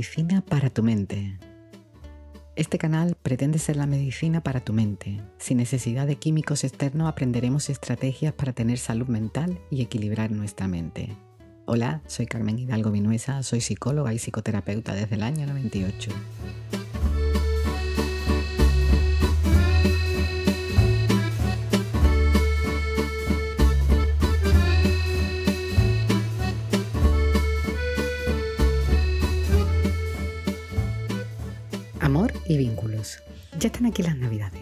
medicina para tu mente. Este canal pretende ser la medicina para tu mente. Sin necesidad de químicos externos aprenderemos estrategias para tener salud mental y equilibrar nuestra mente. Hola, soy Carmen Hidalgo Vinuesa, soy psicóloga y psicoterapeuta desde el año 98. Y vínculos. Ya están aquí las navidades.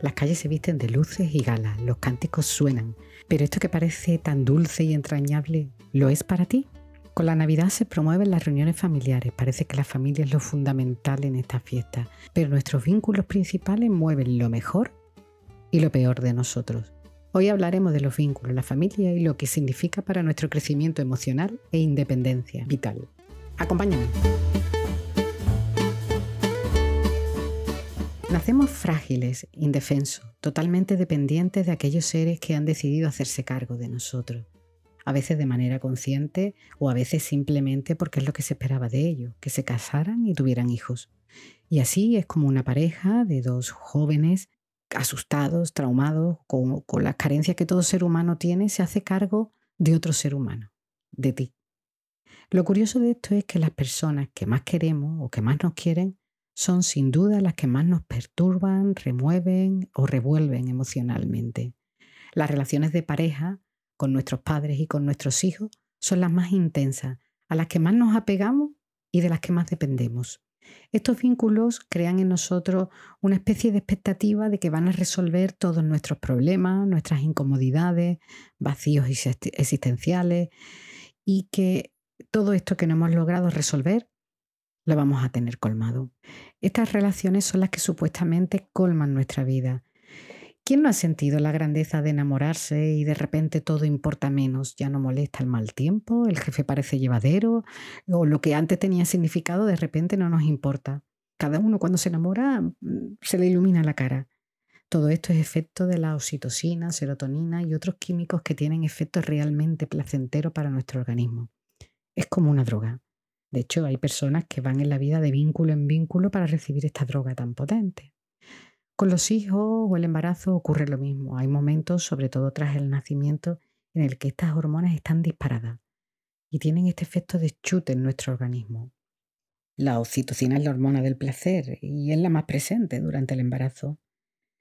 Las calles se visten de luces y galas, los cánticos suenan, pero esto que parece tan dulce y entrañable, ¿lo es para ti? Con la Navidad se promueven las reuniones familiares, parece que la familia es lo fundamental en esta fiesta, pero nuestros vínculos principales mueven lo mejor y lo peor de nosotros. Hoy hablaremos de los vínculos, la familia y lo que significa para nuestro crecimiento emocional e independencia vital. Acompáñame. Nacemos frágiles, indefensos, totalmente dependientes de aquellos seres que han decidido hacerse cargo de nosotros, a veces de manera consciente o a veces simplemente porque es lo que se esperaba de ellos, que se casaran y tuvieran hijos. Y así es como una pareja de dos jóvenes asustados, traumados, con, con las carencias que todo ser humano tiene, se hace cargo de otro ser humano, de ti. Lo curioso de esto es que las personas que más queremos o que más nos quieren son sin duda las que más nos perturban, remueven o revuelven emocionalmente. Las relaciones de pareja con nuestros padres y con nuestros hijos son las más intensas, a las que más nos apegamos y de las que más dependemos. Estos vínculos crean en nosotros una especie de expectativa de que van a resolver todos nuestros problemas, nuestras incomodidades, vacíos existenciales y que todo esto que no hemos logrado resolver lo vamos a tener colmado. Estas relaciones son las que supuestamente colman nuestra vida. ¿Quién no ha sentido la grandeza de enamorarse y de repente todo importa menos? Ya no molesta el mal tiempo, el jefe parece llevadero, o lo que antes tenía significado de repente no nos importa. Cada uno cuando se enamora mm, se le ilumina la cara. Todo esto es efecto de la oxitocina, serotonina y otros químicos que tienen efectos realmente placenteros para nuestro organismo. Es como una droga. De hecho, hay personas que van en la vida de vínculo en vínculo para recibir esta droga tan potente. Con los hijos o el embarazo ocurre lo mismo. Hay momentos, sobre todo tras el nacimiento, en el que estas hormonas están disparadas y tienen este efecto de chute en nuestro organismo. La oxitocina es la hormona del placer y es la más presente durante el embarazo.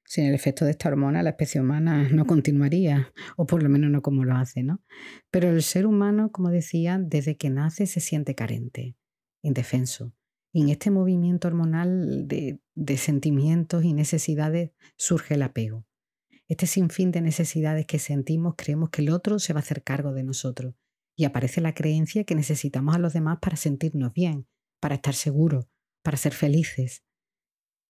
Sin el efecto de esta hormona, la especie humana no continuaría, o por lo menos no como lo hace, ¿no? Pero el ser humano, como decía, desde que nace se siente carente, indefenso. Y en este movimiento hormonal de, de sentimientos y necesidades surge el apego. Este sinfín de necesidades que sentimos creemos que el otro se va a hacer cargo de nosotros y aparece la creencia que necesitamos a los demás para sentirnos bien, para estar seguros, para ser felices.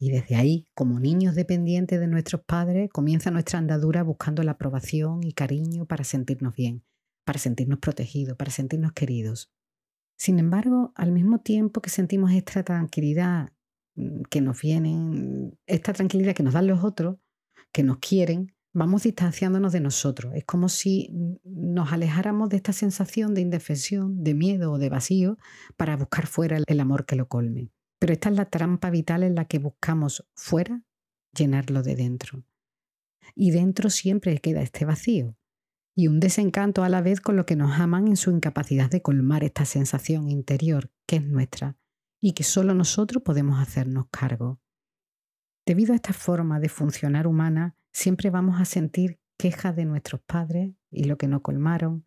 Y desde ahí, como niños dependientes de nuestros padres, comienza nuestra andadura buscando la aprobación y cariño para sentirnos bien, para sentirnos protegidos, para sentirnos queridos. Sin embargo, al mismo tiempo que sentimos esta tranquilidad mm, que nos viene, esta tranquilidad que nos dan los otros, que nos quieren, vamos distanciándonos de nosotros. Es como si nos alejáramos de esta sensación de indefensión, de miedo o de vacío para buscar fuera el amor que lo colme. Pero esta es la trampa vital en la que buscamos fuera llenarlo de dentro. Y dentro siempre queda este vacío y un desencanto a la vez con lo que nos aman en su incapacidad de colmar esta sensación interior que es nuestra y que solo nosotros podemos hacernos cargo. Debido a esta forma de funcionar humana, siempre vamos a sentir queja de nuestros padres y lo que no colmaron,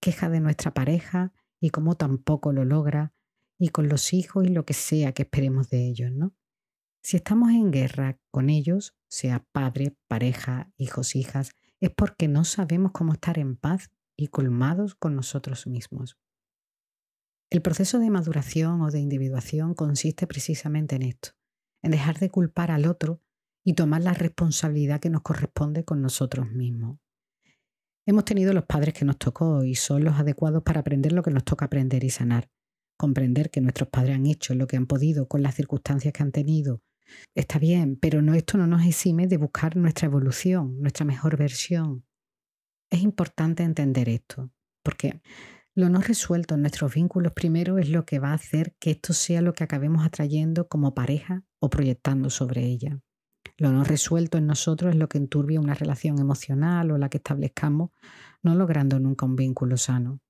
queja de nuestra pareja y cómo tampoco lo logra, y con los hijos y lo que sea que esperemos de ellos, ¿no? Si estamos en guerra con ellos, sea padre, pareja, hijos, hijas, es porque no sabemos cómo estar en paz y colmados con nosotros mismos. El proceso de maduración o de individuación consiste precisamente en esto, en dejar de culpar al otro y tomar la responsabilidad que nos corresponde con nosotros mismos. Hemos tenido los padres que nos tocó y son los adecuados para aprender lo que nos toca aprender y sanar comprender que nuestros padres han hecho lo que han podido con las circunstancias que han tenido. Está bien, pero no, esto no nos exime de buscar nuestra evolución, nuestra mejor versión. Es importante entender esto, porque Lo no resuelto en nuestros vínculos primero es lo que va a hacer que esto sea lo que acabemos atrayendo como pareja o proyectando sobre ella. Lo no resuelto en nosotros es lo que enturbia una relación emocional o la que establezcamos, no logrando nunca un vínculo sano.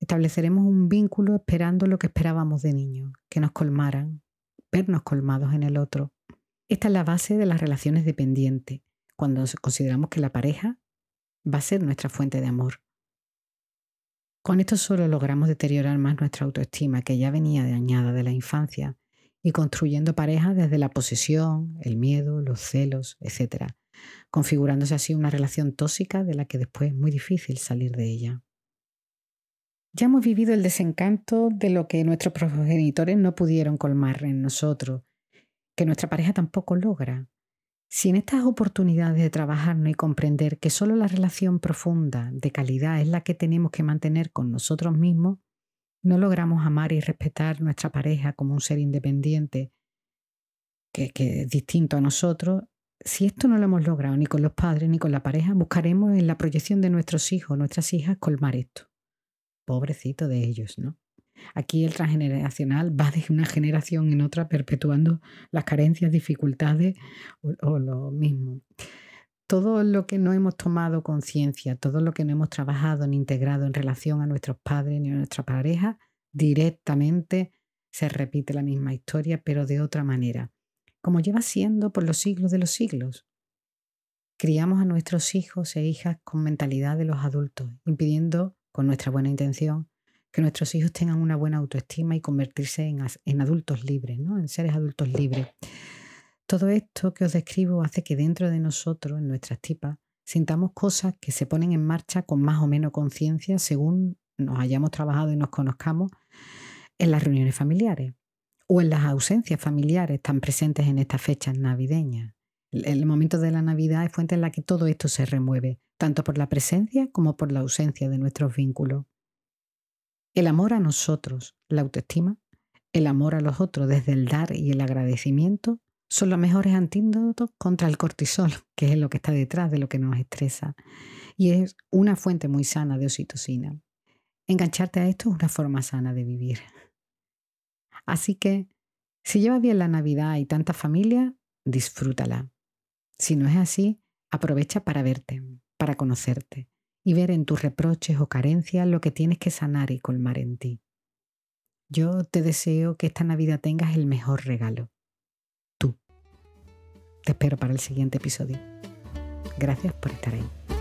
Estableceremos un vínculo esperando lo que esperábamos de niños, que nos colmaran, vernos colmados en el otro. Esta es la base de las relaciones dependientes, cuando consideramos que la pareja va a ser nuestra fuente de amor. Con esto solo logramos deteriorar más nuestra autoestima, que ya venía dañada de la infancia, y construyendo parejas desde la posesión, el miedo, los celos, etc., configurándose así una relación tóxica de la que después es muy difícil salir de ella. Ya hemos vivido el desencanto de lo que nuestros progenitores no pudieron colmar en nosotros, que nuestra pareja tampoco logra. Si en estas oportunidades de trabajarnos y comprender que solo la relación profunda, de calidad, es la que tenemos que mantener con nosotros mismos, no logramos amar y respetar nuestra pareja como un ser independiente que, que, es distinto a nosotros, si esto no lo hemos logrado ni con los padres ni con la pareja, buscaremos en la proyección de nuestros hijos, nuestras hijas, colmar esto pobrecito de ellos, ¿no? Aquí el transgeneracional va de una generación en otra perpetuando las carencias, dificultades o, lo mismo. Todo lo que no hemos tomado conciencia, todo lo que no hemos trabajado ni integrado en relación a nuestros padres ni a nuestra pareja, directamente se repite la misma historia, pero de otra manera, como lleva siendo por los siglos de los siglos. Criamos a nuestros hijos e hijas con mentalidad de los adultos, impidiendo con nuestra buena intención, que nuestros hijos tengan una buena autoestima y convertirse en, adultos libres, ¿no? en seres adultos libres. Todo esto que os describo hace que dentro de nosotros, en nuestras tipas, sintamos cosas que se ponen en marcha con más o menos conciencia según nos hayamos trabajado y nos conozcamos en las reuniones familiares o en las ausencias familiares tan presentes en estas fechas navideñas. El momento de la Navidad es fuente en la que todo esto se remueve, tanto por la presencia como por la ausencia de nuestros vínculos. El amor a nosotros, la autoestima, el amor a los otros desde el dar y el agradecimiento son los mejores antídotos contra el cortisol, que es lo que está detrás de lo que nos estresa, y es una fuente muy sana de oxitocina. Engancharte a esto es una forma sana de vivir. Así que, si llevas bien la Navidad y tanta familia, disfrútala. Si no es así, aprovecha para verte, para conocerte y ver en tus reproches o carencias lo que tienes que sanar y colmar en ti. Yo te deseo que esta Navidad tengas el mejor regalo. Tú. Te espero para el siguiente episodio. Gracias por estar ahí.